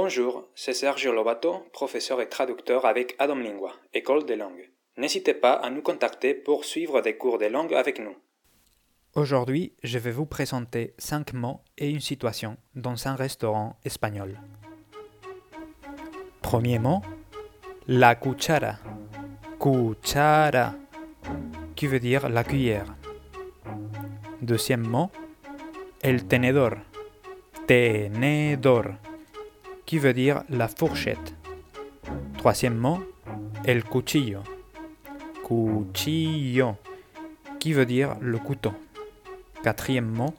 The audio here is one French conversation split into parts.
Bonjour, c'est Sergio Lobato, professeur et traducteur avec Adam Lingua, École des langues. N'hésitez pas à nous contacter pour suivre des cours de langue avec nous. Aujourd'hui, je vais vous présenter 5 mots et une situation dans un restaurant espagnol. Premier mot, la cuchara. Cuchara, qui veut dire la cuillère. Deuxième mot, el tenedor. Tenedor, qui veut dire la fourchette. Troisième mot, el cuchillo. Cuchillo, qui veut dire le couteau. Quatrième mot,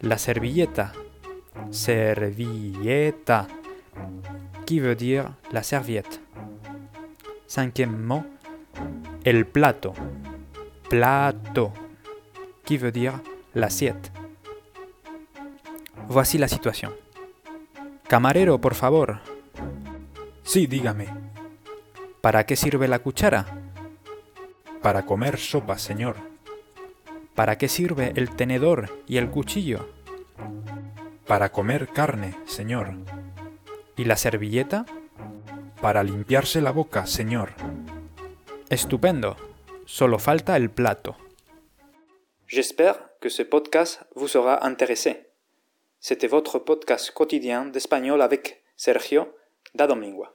la servilleta. Servilleta, qui veut dire la serviette. Cinquième mot, el plato. Plato, qui veut dire l'assiette. Voici la situation. Camarero, por favor. Sí, dígame. ¿Para qué sirve la cuchara? Para comer sopa, señor. ¿Para qué sirve el tenedor y el cuchillo? Para comer carne, señor. ¿Y la servilleta? Para limpiarse la boca, señor. Estupendo. Solo falta el plato. J'espère que ce podcast vous sera intéressé. C'était votre podcast quotidien d'espagnol avec Sergio da Domingua.